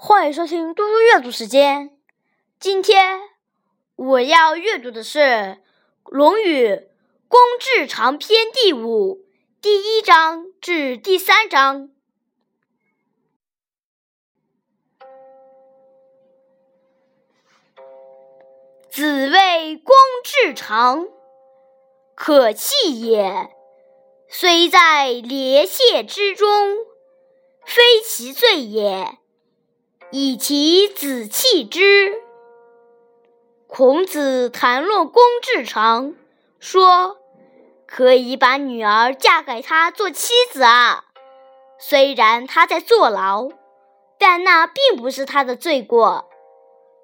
欢迎收听嘟嘟阅读时间。今天我要阅读的是《论语·公冶长篇》第五第一章至第三章。子谓公冶长：“可弃也，虽在列谢之中，非其罪也。”以其子弃之。孔子谈论公冶长，说：“可以把女儿嫁给他做妻子啊。虽然他在坐牢，但那并不是他的罪过。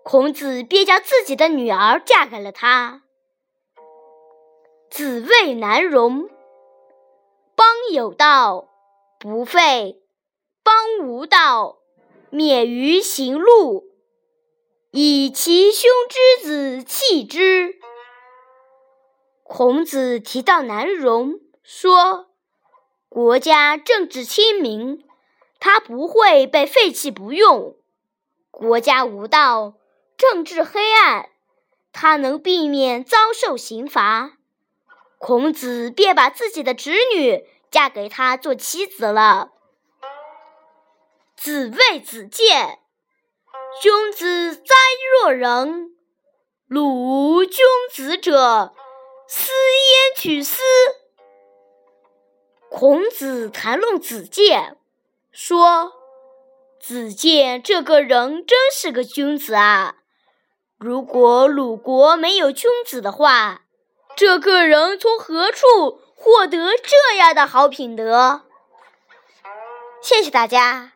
孔子便将自己的女儿嫁给了他。”子谓难容：“邦有道，不废；邦无道。”免于行路，以其兄之子弃之。孔子提到南容，说：“国家政治清明，他不会被废弃不用；国家无道，政治黑暗，他能避免遭受刑罚。”孔子便把自己的侄女嫁给他做妻子了。子谓子建：“君子哉若人！鲁无君子者，斯焉取斯？”孔子谈论子建，说：“子建这个人真是个君子啊！如果鲁国没有君子的话，这个人从何处获得这样的好品德？”谢谢大家。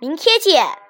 明天见。